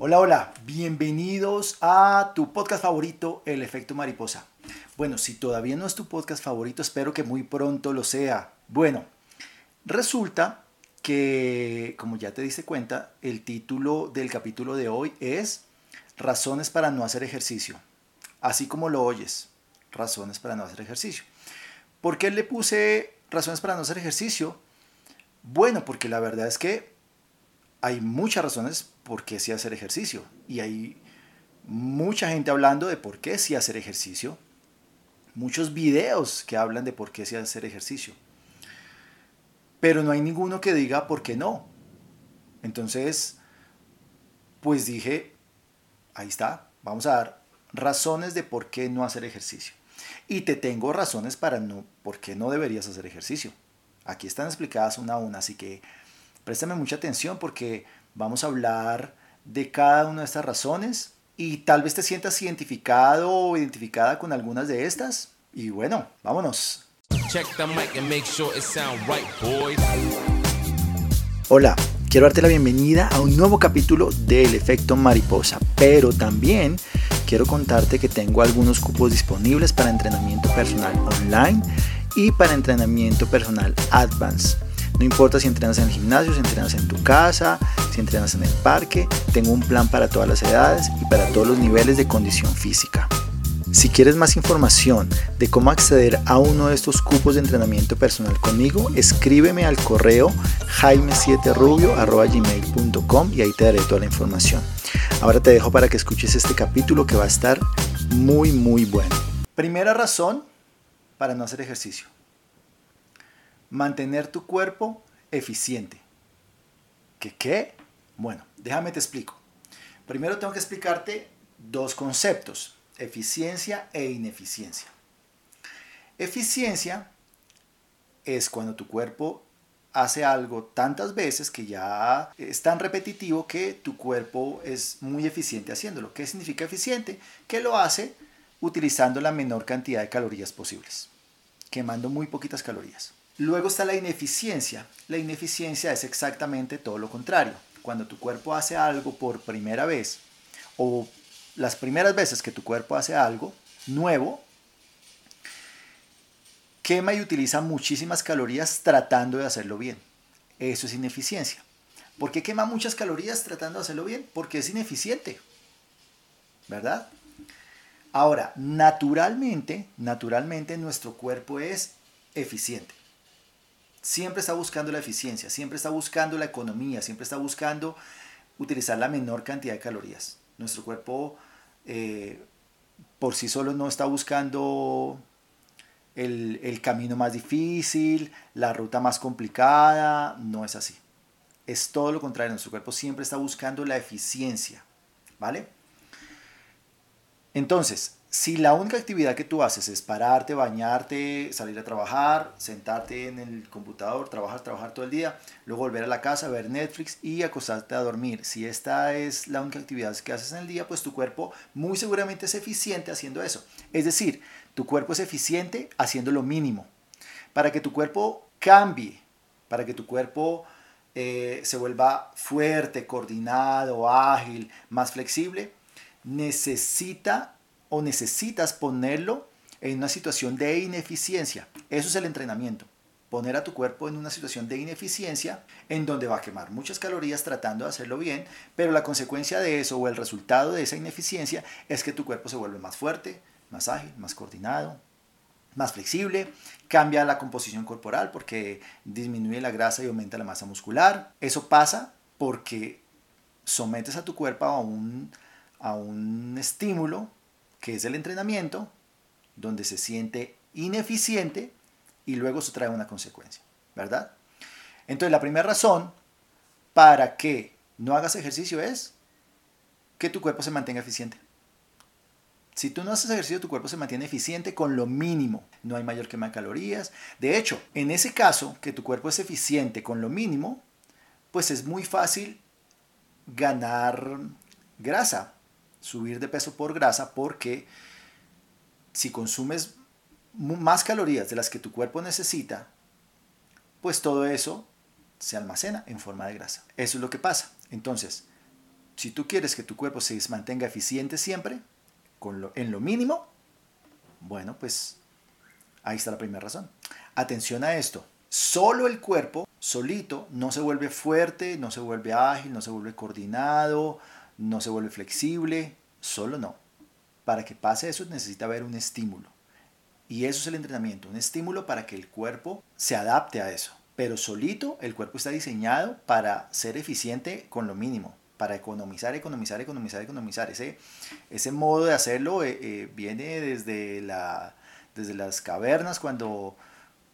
Hola, hola, bienvenidos a tu podcast favorito, El Efecto Mariposa. Bueno, si todavía no es tu podcast favorito, espero que muy pronto lo sea. Bueno, resulta que, como ya te diste cuenta, el título del capítulo de hoy es Razones para no hacer ejercicio. Así como lo oyes, razones para no hacer ejercicio. ¿Por qué le puse razones para no hacer ejercicio? Bueno, porque la verdad es que hay muchas razones por qué sí hacer ejercicio. Y hay mucha gente hablando de por qué sí hacer ejercicio. Muchos videos que hablan de por qué sí hacer ejercicio. Pero no hay ninguno que diga por qué no. Entonces, pues dije, ahí está, vamos a dar razones de por qué no hacer ejercicio. Y te tengo razones para no, por qué no deberías hacer ejercicio. Aquí están explicadas una a una, así que préstame mucha atención porque vamos a hablar de cada una de estas razones y tal vez te sientas identificado o identificada con algunas de estas. Y bueno, vámonos. Hola, quiero darte la bienvenida a un nuevo capítulo del efecto mariposa, pero también quiero contarte que tengo algunos cupos disponibles para entrenamiento personal online y para entrenamiento personal advanced. No importa si entrenas en el gimnasio, si entrenas en tu casa, si entrenas en el parque, tengo un plan para todas las edades y para todos los niveles de condición física. Si quieres más información de cómo acceder a uno de estos cupos de entrenamiento personal conmigo, escríbeme al correo jaime7rubio.gmail.com y ahí te daré toda la información. Ahora te dejo para que escuches este capítulo que va a estar muy muy bueno. Primera razón para no hacer ejercicio mantener tu cuerpo eficiente. ¿Qué qué? Bueno, déjame te explico. Primero tengo que explicarte dos conceptos, eficiencia e ineficiencia. Eficiencia es cuando tu cuerpo hace algo tantas veces que ya es tan repetitivo que tu cuerpo es muy eficiente haciéndolo. ¿Qué significa eficiente? Que lo hace utilizando la menor cantidad de calorías posibles, quemando muy poquitas calorías. Luego está la ineficiencia. La ineficiencia es exactamente todo lo contrario. Cuando tu cuerpo hace algo por primera vez o las primeras veces que tu cuerpo hace algo nuevo, quema y utiliza muchísimas calorías tratando de hacerlo bien. Eso es ineficiencia. ¿Por qué quema muchas calorías tratando de hacerlo bien? Porque es ineficiente. ¿Verdad? Ahora, naturalmente, naturalmente nuestro cuerpo es eficiente siempre está buscando la eficiencia, siempre está buscando la economía, siempre está buscando utilizar la menor cantidad de calorías. Nuestro cuerpo eh, por sí solo no está buscando el, el camino más difícil, la ruta más complicada, no es así. Es todo lo contrario, nuestro cuerpo siempre está buscando la eficiencia, ¿vale? Entonces, si la única actividad que tú haces es pararte, bañarte, salir a trabajar, sentarte en el computador, trabajar, trabajar todo el día, luego volver a la casa, ver Netflix y acostarte a dormir, si esta es la única actividad que haces en el día, pues tu cuerpo muy seguramente es eficiente haciendo eso. Es decir, tu cuerpo es eficiente haciendo lo mínimo. Para que tu cuerpo cambie, para que tu cuerpo eh, se vuelva fuerte, coordinado, ágil, más flexible, necesita o necesitas ponerlo en una situación de ineficiencia. Eso es el entrenamiento. Poner a tu cuerpo en una situación de ineficiencia en donde va a quemar muchas calorías tratando de hacerlo bien, pero la consecuencia de eso o el resultado de esa ineficiencia es que tu cuerpo se vuelve más fuerte, más ágil, más coordinado, más flexible, cambia la composición corporal porque disminuye la grasa y aumenta la masa muscular. Eso pasa porque sometes a tu cuerpo a un, a un estímulo que es el entrenamiento, donde se siente ineficiente y luego se trae una consecuencia, ¿verdad? Entonces la primera razón para que no hagas ejercicio es que tu cuerpo se mantenga eficiente. Si tú no haces ejercicio, tu cuerpo se mantiene eficiente con lo mínimo. No hay mayor quema de calorías. De hecho, en ese caso, que tu cuerpo es eficiente con lo mínimo, pues es muy fácil ganar grasa subir de peso por grasa porque si consumes más calorías de las que tu cuerpo necesita, pues todo eso se almacena en forma de grasa. Eso es lo que pasa. Entonces, si tú quieres que tu cuerpo se mantenga eficiente siempre, con en lo mínimo, bueno, pues ahí está la primera razón. Atención a esto. Solo el cuerpo, solito, no se vuelve fuerte, no se vuelve ágil, no se vuelve coordinado, no se vuelve flexible. Solo no. Para que pase eso necesita haber un estímulo. Y eso es el entrenamiento, un estímulo para que el cuerpo se adapte a eso. Pero solito el cuerpo está diseñado para ser eficiente con lo mínimo, para economizar, economizar, economizar, economizar. Ese, ese modo de hacerlo eh, eh, viene desde, la, desde las cavernas cuando,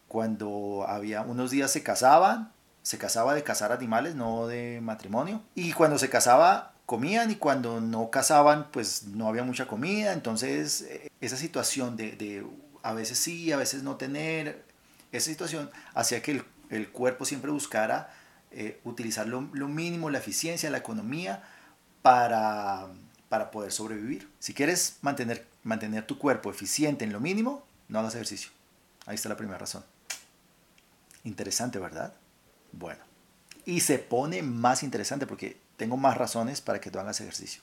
cuando había unos días se casaban, se casaba de cazar animales, no de matrimonio. Y cuando se casaba comían y cuando no cazaban pues no había mucha comida. Entonces eh, esa situación de, de a veces sí, a veces no tener, esa situación hacía que el el cuerpo siempre buscara eh, utilizar lo, mínimo, la eficiencia, la economía para, para poder sobrevivir. Si quieres mantener, mantener tu cuerpo eficiente en lo mínimo, no hagas ejercicio. Ahí está la primera razón. Interesante, ¿verdad? Bueno. Y se pone más interesante porque tengo más razones para que tú hagas ejercicio.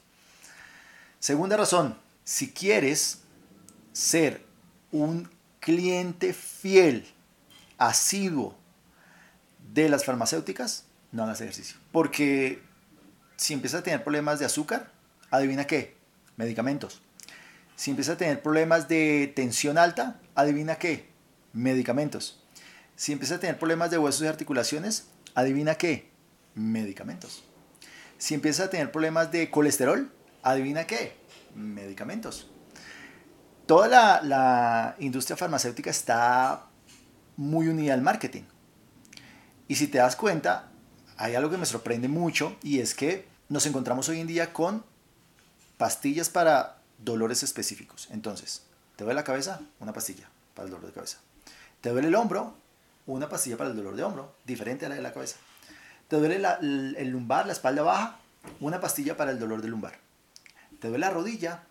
Segunda razón, si quieres ser un cliente fiel, asiduo de las farmacéuticas, no hagas ejercicio. Porque si empiezas a tener problemas de azúcar, adivina qué, medicamentos. Si empiezas a tener problemas de tensión alta, adivina qué, medicamentos. Si empiezas a tener problemas de huesos y articulaciones, adivina qué, medicamentos. Si empiezas a tener problemas de colesterol, adivina qué, medicamentos. Toda la, industria farmacéutica está muy unida al marketing. Y si te das cuenta, hay algo que me sorprende mucho y es que nos encontramos hoy en día con pastillas para dolores específicos. Entonces, ¿te duele la cabeza? Una pastilla para el dolor de cabeza. ¿Te duele el hombro? Una pastilla para el dolor de hombro, diferente a la de la cabeza. ¿Te duele el lumbar, la espalda baja? Una pastilla para el dolor de lumbar. ¿Te duele la rodilla?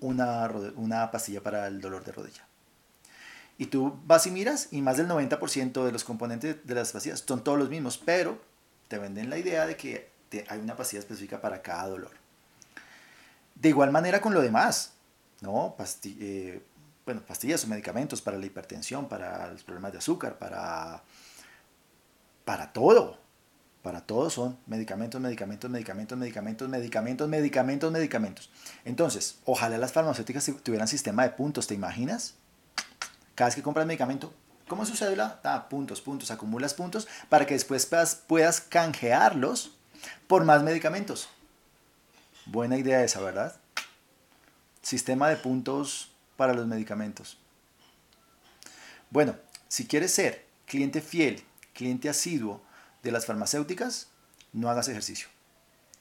Una, una pastilla para el dolor de rodilla. Y tú vas y miras y más del 90% de los componentes de las pastillas son todos los mismos, pero te venden la idea de que hay una pastilla específica para cada dolor. De igual manera con lo demás, ¿no? Eh, bueno, pastillas o medicamentos para la hipertensión, para los problemas de azúcar, para, para todo. Para todo son medicamentos, medicamentos, medicamentos, medicamentos, medicamentos, medicamentos, medicamentos. Entonces, ojalá las farmacéuticas tuvieran sistema de puntos, ¿te imaginas? Cada vez que compras medicamento, ¿cómo es su puntos, puntos, acumulas puntos para que después puedas, canjearlos por más medicamentos. Buena idea esa, ¿verdad? Sistema de puntos para los medicamentos. Bueno, si quieres ser cliente fiel, cliente asiduo de las farmacéuticas, no hagas ejercicio.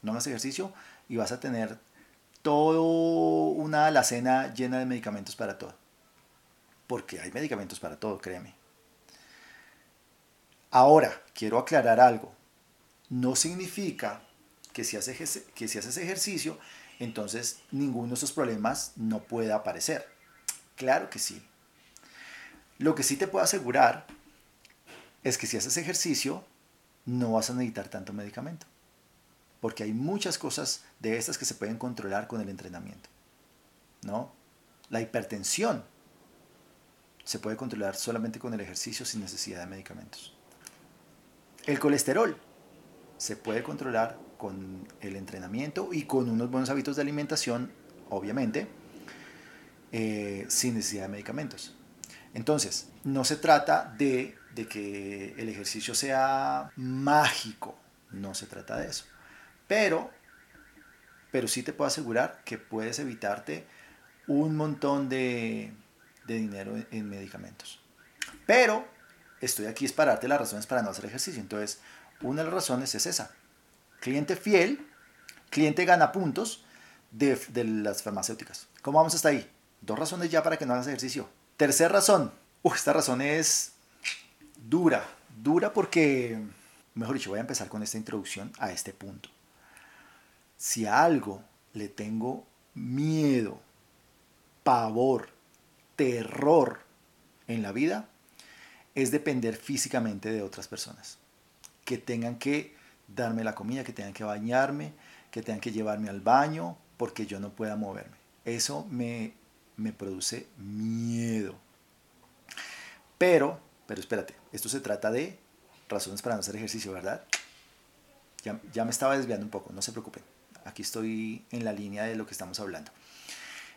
No hagas ejercicio y vas a tener toda una alacena llena de medicamentos para todo porque hay medicamentos para todo, créeme. Ahora, quiero aclarar algo. No significa que si haces, que si haces ejercicio, entonces ninguno de esos problemas no pueda aparecer. Claro que sí. Lo que sí te puedo asegurar es que si haces ejercicio, no vas a necesitar tanto medicamento. Porque hay muchas cosas de estas que se pueden controlar con el entrenamiento. ¿No? La hipertensión se puede controlar solamente con el ejercicio sin necesidad de medicamentos. El colesterol se puede controlar con el entrenamiento y con unos buenos hábitos de alimentación, obviamente, eh, sin necesidad de medicamentos. Entonces, no se trata de, de que el ejercicio sea mágico, no se trata de eso. Pero, pero sí te puedo asegurar que puedes evitarte un montón de, de dinero en medicamentos. Pero estoy aquí es para darte las razones para no hacer ejercicio. Entonces, una de las razones es esa. Cliente fiel, cliente gana puntos de, las farmacéuticas. ¿Cómo vamos hasta ahí? Dos razones ya para que no hagas ejercicio. Tercera razón. esta razón es dura. Dura porque, mejor dicho, voy a empezar con esta introducción a este punto. Si a algo le tengo miedo, pavor, terror en la vida es depender físicamente de otras personas. Que tengan que darme la comida, que tengan que bañarme, que tengan que llevarme al baño porque yo no pueda moverme. Eso me, me produce miedo. Pero, pero espérate, esto se trata de razones para no hacer ejercicio, ¿verdad? Ya, ya me estaba desviando un poco, no se preocupen. Aquí estoy en la línea de lo que estamos hablando.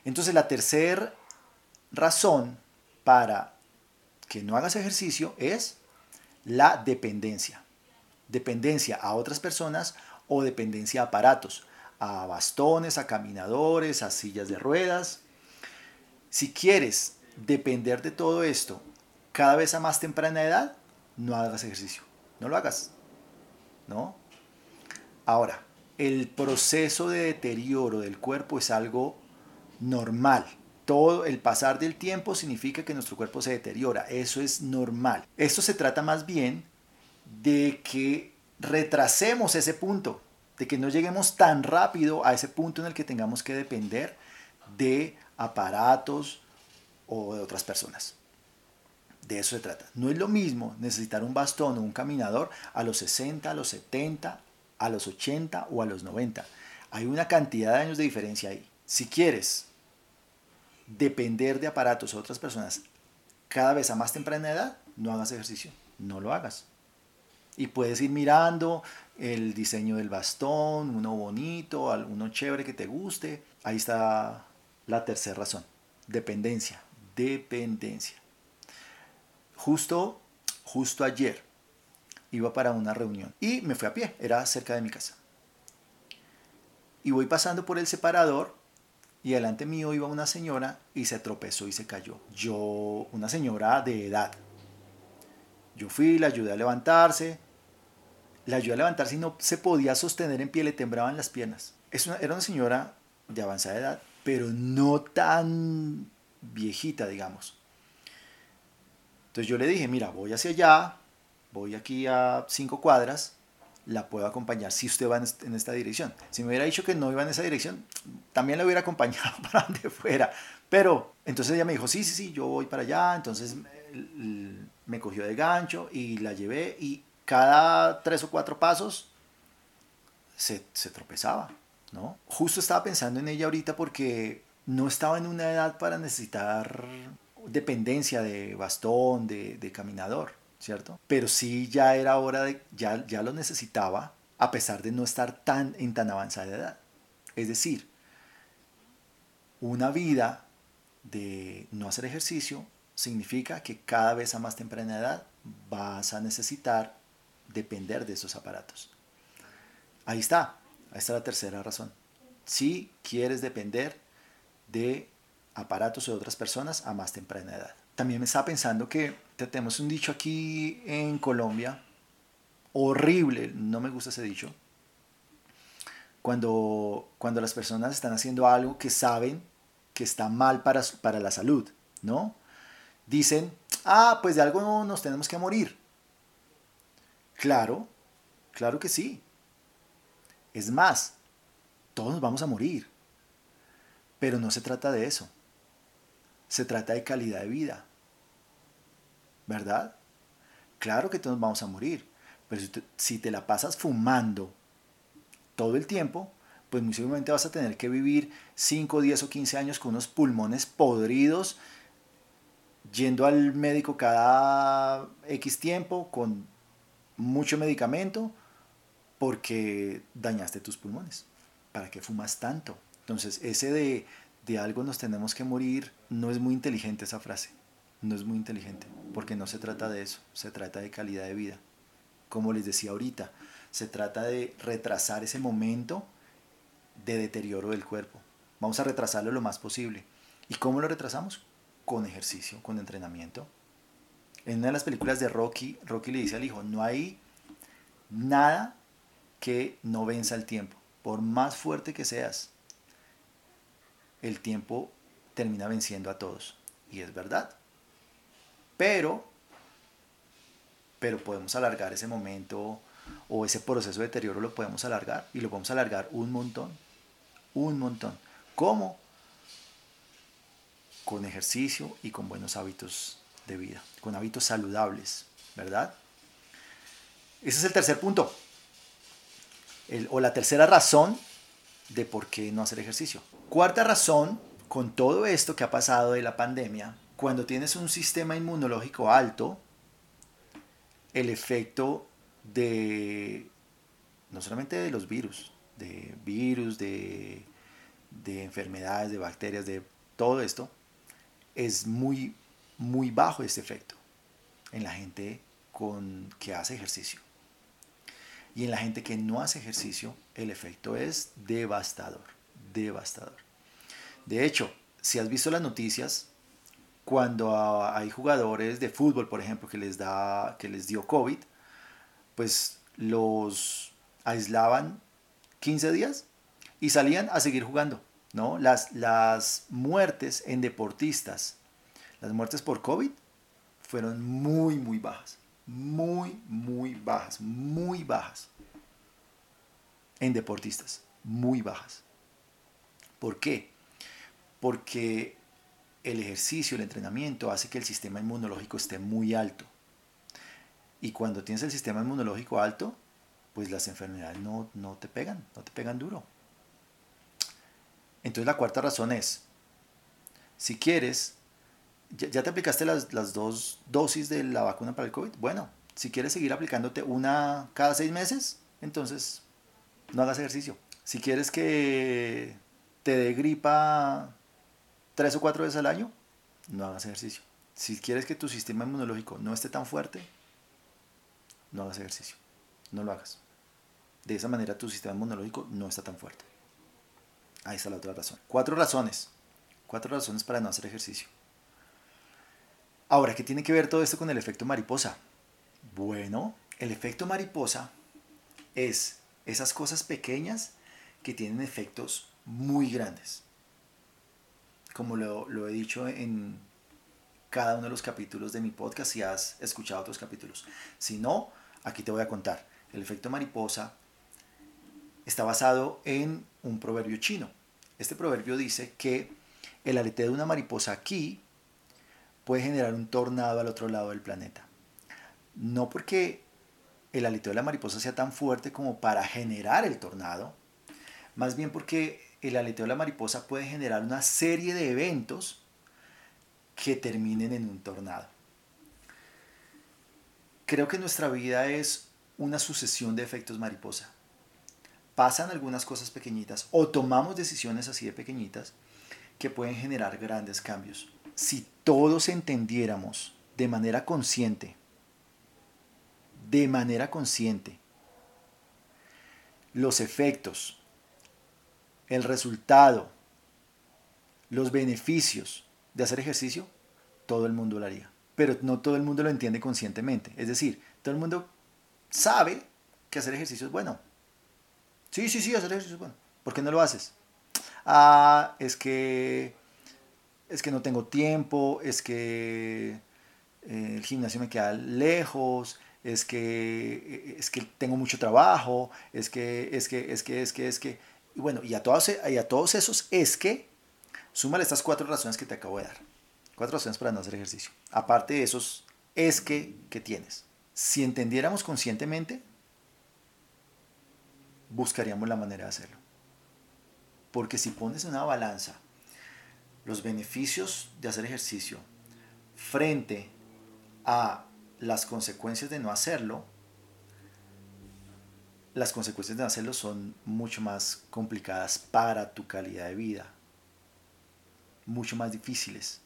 Entonces, la tercera razón para que no hagas ejercicio es la dependencia. Dependencia a otras personas o dependencia a aparatos, a bastones, a caminadores, a sillas de ruedas. Si quieres depender de todo esto cada vez a más temprana edad, no hagas ejercicio. No lo hagas. ¿No? Ahora, el proceso de deterioro del cuerpo es algo normal. Todo el pasar del tiempo significa que nuestro cuerpo se deteriora. Eso es normal. Esto se trata más bien de que retrasemos ese punto, de que no lleguemos tan rápido a ese punto en el que tengamos que depender de aparatos o de otras personas. De eso se trata. No es lo mismo necesitar un bastón o un caminador a los 60, a los 70, a los 80 o a los 90. Hay una cantidad de años de diferencia ahí. Si quieres depender de aparatos o otras personas cada vez a más temprana edad, no hagas ejercicio. No lo hagas. Y puedes ir mirando el diseño del bastón, uno bonito, uno chévere que te guste. Ahí está la tercera razón. Dependencia. Dependencia. Justo, justo ayer iba para una reunión y me fui a pie, era cerca de mi casa. Y voy pasando por el separador y delante mío iba una señora y se tropezó y se cayó. Yo, una señora de edad. Yo fui, la ayudé a levantarse. La ayudé a levantarse y no se podía sostener en pie, le temblaban las piernas. Es era una señora de avanzada edad, pero no tan viejita, digamos. Entonces yo le dije, mira, voy hacia allá, voy aquí a cinco cuadras, la puedo acompañar si usted va en esta dirección. Si me hubiera dicho que no iba en esa dirección, también la hubiera acompañado para donde fuera. Pero entonces ella me dijo, sí, sí, sí, yo voy para allá. Entonces me cogió de gancho y la llevé y cada tres o cuatro pasos se, se tropezaba, ¿no? Justo estaba pensando en ella ahorita porque no estaba en una edad para necesitar dependencia de bastón, de, caminador, ¿cierto? Pero sí ya era hora de, ya, ya lo necesitaba a pesar de no estar tan en tan avanzada edad. Es decir, una vida de no hacer ejercicio significa que cada vez a más temprana edad vas a necesitar depender de esos aparatos. Ahí está, ahí está la tercera razón. Si quieres depender de aparatos de otras personas a más temprana edad. También me estaba pensando que tenemos un dicho aquí en Colombia, horrible, no me gusta ese dicho, cuando, cuando las personas están haciendo algo que saben que está mal para, para la salud, ¿no? Dicen, ah, pues de algo nos tenemos que morir. Claro, claro que sí. Es más, todos nos vamos a morir. Pero no se trata de eso se trata de calidad de vida. ¿Verdad? Claro que todos vamos a morir, pero si te, la pasas fumando todo el tiempo, pues muy seguramente vas a tener que vivir 5, 10 o 15 años con unos pulmones podridos, yendo al médico cada X tiempo, con mucho medicamento, porque dañaste tus pulmones. ¿Para qué fumas tanto? Entonces, ese de de algo nos tenemos que morir, no es muy inteligente esa frase. No es muy inteligente, porque no se trata de eso, se trata de calidad de vida. Como les decía ahorita, se trata de retrasar ese momento de deterioro del cuerpo. Vamos a retrasarlo lo más posible. ¿Y cómo lo retrasamos? Con ejercicio, con entrenamiento. En una de las películas de Rocky, Rocky le dice al hijo, no hay nada que no venza el tiempo. Por más fuerte que seas, el tiempo termina venciendo a todos. Y es verdad. Pero, pero podemos alargar ese momento o ese proceso de deterioro lo podemos alargar y lo podemos alargar un montón. Un montón. ¿Cómo? Con ejercicio y con buenos hábitos de vida, con hábitos saludables, ¿verdad? Ese es el tercer punto. O la tercera razón de por qué no hacer ejercicio. Cuarta razón, con todo esto que ha pasado de la pandemia, cuando tienes un sistema inmunológico alto, el efecto de, no solamente de los virus, de virus, de, de enfermedades, de bacterias, de todo esto, es muy, muy bajo este efecto en la gente con, que hace ejercicio. Y en la gente que no hace ejercicio, el efecto es devastador, devastador. De hecho, si has visto las noticias, cuando hay jugadores de fútbol, por ejemplo, que les, da, que les dio COVID, pues los aislaban 15 días y salían a seguir jugando. ¿no? Las, las muertes en deportistas, las muertes por COVID, fueron muy, muy bajas. Muy, muy bajas. Muy bajas. En deportistas. Muy bajas. ¿Por qué? Porque el ejercicio, el entrenamiento hace que el sistema inmunológico esté muy alto. Y cuando tienes el sistema inmunológico alto, pues las enfermedades no, no te pegan, no te pegan duro. Entonces la cuarta razón es, si quieres, ya, te aplicaste las, las, dos dosis de la vacuna para el COVID, bueno, si quieres seguir aplicándote una cada seis meses, entonces no hagas ejercicio. Si quieres que te dé gripa tres o cuatro veces al año, no hagas ejercicio. Si quieres que tu sistema inmunológico no esté tan fuerte, no hagas ejercicio. No lo hagas. De esa manera tu sistema inmunológico no está tan fuerte. Ahí está la otra razón. Cuatro razones. Cuatro razones para no hacer ejercicio. Ahora, ¿qué tiene que ver todo esto con el efecto mariposa? Bueno, el efecto mariposa es esas cosas pequeñas que tienen efectos muy grandes. Como lo, he dicho en cada uno de los capítulos de mi podcast, si has escuchado otros capítulos. Si no, aquí te voy a contar. El efecto mariposa está basado en un proverbio chino. Este proverbio dice que el aleteo de una mariposa aquí puede generar un tornado al otro lado del planeta. No porque el aleteo de la mariposa sea tan fuerte como para generar el tornado, más bien porque el aleteo de la mariposa puede generar una serie de eventos que terminen en un tornado. Creo que nuestra vida es una sucesión de efectos mariposa pasan algunas cosas pequeñitas o tomamos decisiones así de pequeñitas que pueden generar grandes cambios. Si todos entendiéramos de manera consciente, de manera consciente, los efectos, el resultado, los beneficios de hacer ejercicio, todo el mundo lo haría. Pero no todo el mundo lo entiende conscientemente. Es decir, todo el mundo sabe que hacer ejercicio es bueno, Sí, sí, sí, hacer ejercicio es bueno. ¿Por qué no lo haces? Ah, es que es que no tengo tiempo, es que eh, el gimnasio me queda lejos, es que es que tengo mucho trabajo, es que es que es que es que es que y bueno, y a todos y a todos esos es que súmale estas cuatro razones que te acabo de dar. Cuatro razones para no hacer ejercicio. Aparte de esos es que que tienes. Si entendiéramos conscientemente buscaríamos la manera de hacerlo. Porque si pones una balanza los beneficios de hacer ejercicio frente a las consecuencias de no hacerlo, las consecuencias de no hacerlo son mucho más complicadas para tu calidad de vida, mucho más difíciles.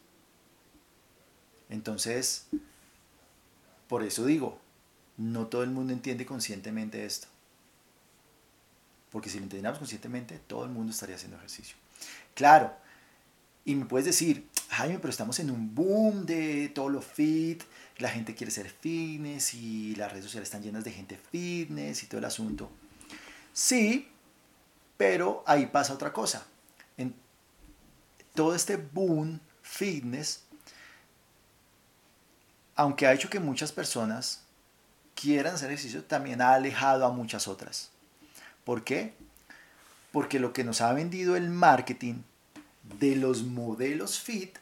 Entonces, por eso digo, no todo el mundo entiende conscientemente esto. Porque si lo entendiéramos conscientemente, todo el mundo estaría haciendo ejercicio. Claro, y me puedes decir, Jaime, pero estamos en un boom de todo lo fit, la gente quiere ser fitness y las redes sociales están llenas de gente fitness y todo el asunto. Sí, pero ahí pasa otra cosa. En todo este boom fitness, aunque ha hecho que muchas personas quieran hacer ejercicio, también ha alejado a muchas otras. ¿Por qué? Porque lo que nos ha vendido el marketing de los modelos fit,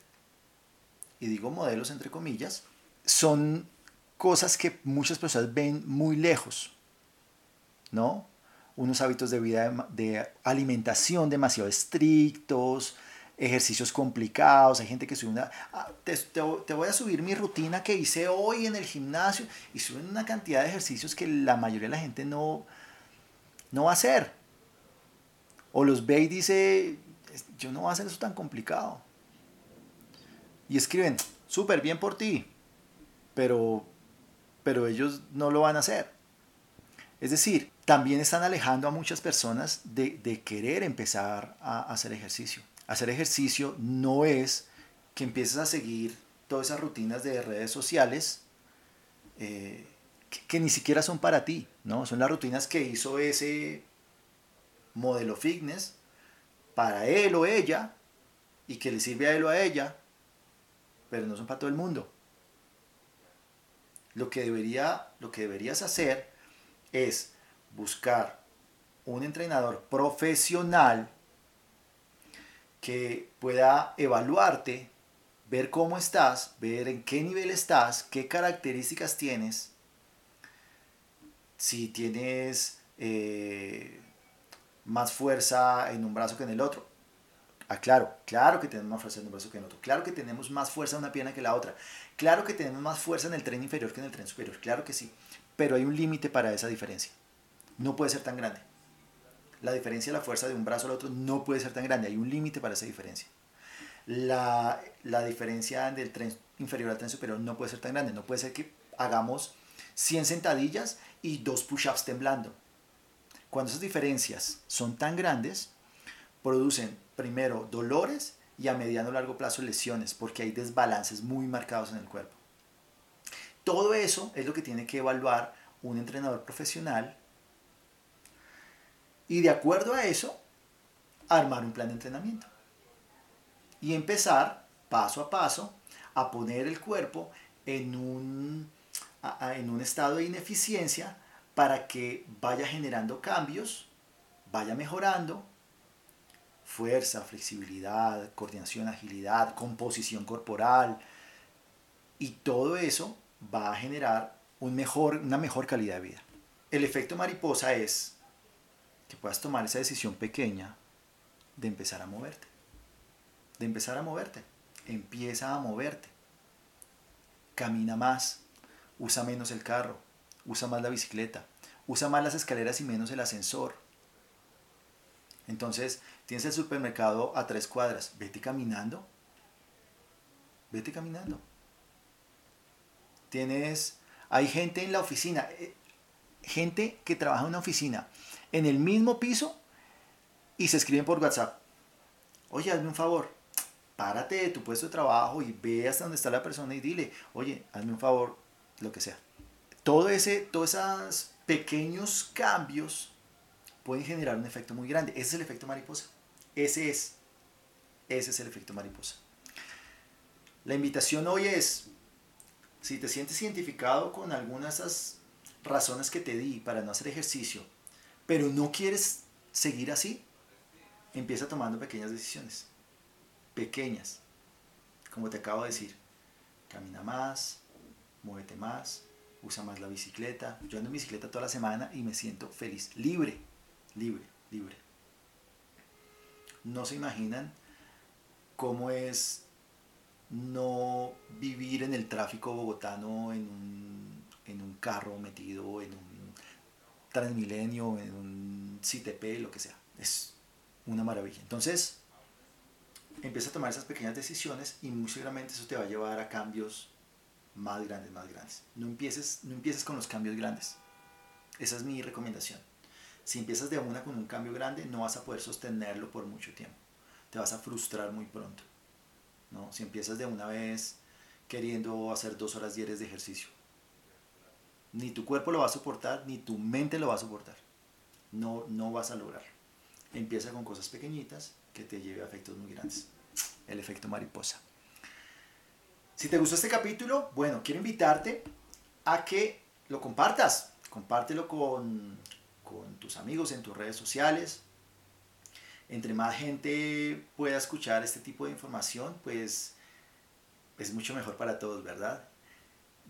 y digo modelos entre comillas, son cosas que muchas personas ven muy lejos, ¿no? unos hábitos de vida de, alimentación demasiado estrictos, ejercicios complicados, hay gente que sube una... Ah, te, te, voy a subir mi rutina que hice hoy en el gimnasio y suben una cantidad de ejercicios que la mayoría de la gente no, no va a hacer. O los ve y dice, yo no voy a hacer eso tan complicado. Y escriben, súper bien por ti, pero, pero ellos no lo van a hacer. Es decir, también están alejando a muchas personas de, querer empezar a hacer ejercicio. Hacer ejercicio no es que empieces a seguir todas esas rutinas de redes sociales eh, que, que, ni siquiera son para ti, ¿no? Son las rutinas que hizo ese modelo fitness para él o ella y que le sirve a él o a ella, pero no son para todo el mundo. Lo que, debería, lo que deberías hacer es buscar un entrenador profesional que pueda evaluarte, ver cómo estás, ver en qué nivel estás, qué características tienes, si tienes eh, más fuerza en un brazo que en el otro. Ah, claro, claro que tenemos más fuerza en un brazo que en el otro. Claro que tenemos más fuerza en una pierna que la otra. Claro que tenemos más fuerza en el tren inferior que en el tren superior. Claro que sí. Pero hay un límite para esa diferencia. No puede ser tan grande. La diferencia de la fuerza de un brazo al otro no puede ser tan grande. Hay un límite para esa diferencia. La, la diferencia del tren inferior al tren superior no puede ser tan grande. No puede ser que hagamos 100 sentadillas y dos push-ups temblando cuando esas diferencias son tan grandes, producen primero dolores y a mediano o largo plazo lesiones, porque hay desbalances muy marcados en el cuerpo. Todo eso es lo que tiene que evaluar un entrenador profesional y de acuerdo a eso, armar un plan de entrenamiento. Y empezar paso a paso a poner el cuerpo en un, en un estado de ineficiencia para que vaya generando cambios, vaya mejorando fuerza, flexibilidad, coordinación, agilidad, composición corporal y todo eso va a generar una mejor calidad de vida. El efecto mariposa es que puedas tomar esa decisión pequeña de empezar a moverte. De empezar a moverte. Empieza a moverte. Camina más. Usa menos el carro usa más la bicicleta, usa más las escaleras y menos el ascensor. Entonces, tienes el supermercado a tres cuadras, vete caminando, vete caminando. Tienes, hay gente en la oficina, eh, gente que trabaja en una oficina, en el mismo piso y se escriben por WhatsApp. Oye, hazme un favor, párate de tu puesto de trabajo y ve hasta donde está la persona y dile, oye, hazme un favor, lo que sea todo ese, todos esos pequeños cambios pueden generar un efecto muy grande. Ese es el efecto mariposa. Ese es. Ese es el efecto mariposa. La invitación hoy es, si te sientes identificado con algunas de esas razones que te di para no hacer ejercicio, pero no quieres seguir así, empieza tomando pequeñas decisiones. Pequeñas. Como te acabo de decir, camina más, muévete más, usa más la bicicleta. Yo ando en bicicleta toda la semana y me siento feliz, libre, libre, libre. No se imaginan cómo es no vivir en el tráfico bogotano en un, en un carro metido en un Transmilenio, en un CTP, lo que sea. Es una maravilla. Entonces, empieza a tomar esas pequeñas decisiones y muy seguramente eso te va a llevar a cambios más grandes, más grandes. No empieces, no empieces con los cambios grandes. Esa es mi recomendación. Si empiezas de una con un cambio grande, no vas a poder sostenerlo por mucho tiempo. Te vas a frustrar muy pronto. ¿no? Si empiezas de una vez queriendo hacer dos horas diarias de ejercicio, ni tu cuerpo lo va a soportar, ni tu mente lo va a soportar. No, no vas a lograr. Empieza con cosas pequeñitas que te lleve a efectos muy grandes. El efecto mariposa. Si te gustó este capítulo, bueno, quiero invitarte a que lo compartas. Compártelo con, con tus amigos en tus redes sociales. Entre más gente pueda escuchar este tipo de información, pues es mucho mejor para todos, ¿verdad?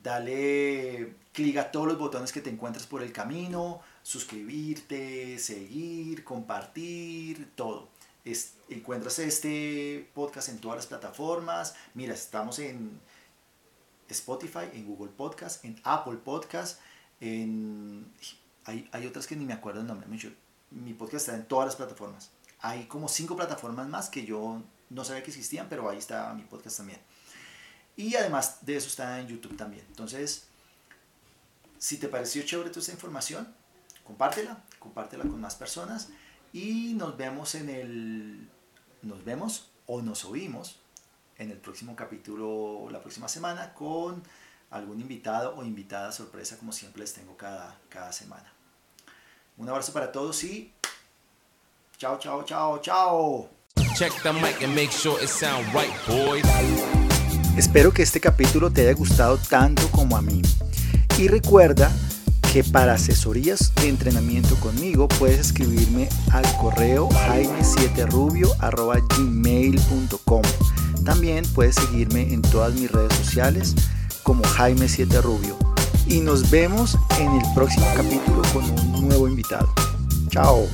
Dale clic a todos los botones que te encuentres por el camino, suscribirte, seguir, compartir, todo. Encuentras este podcast en todas las plataformas. Mira, estamos en Spotify, en Google Podcast, en Apple Podcast, en... Hay, hay otras que ni me acuerdo el nombre. Mi podcast está en todas las plataformas. Hay como cinco plataformas más que yo no sabía que existían, pero ahí está mi podcast también. Y además de eso está en YouTube también. Entonces, si te pareció chévere toda esta información, compártela, compártela con más personas y nos vemos en el nos vemos o nos oímos en el próximo capítulo la próxima semana con algún invitado o invitada sorpresa como siempre les tengo cada, cada semana. Un abrazo para todos y chao, chao, chao, chao. Check the mic and make sure it sound right, boys. Espero que este capítulo te haya gustado tanto como a mí. Y recuerda que para asesorías de entrenamiento conmigo puedes escribirme al correo jaime7rubio.gmail.com También puedes seguirme en todas mis redes sociales como Jaime7Rubio. Y nos vemos en el próximo capítulo con un nuevo invitado. Chao.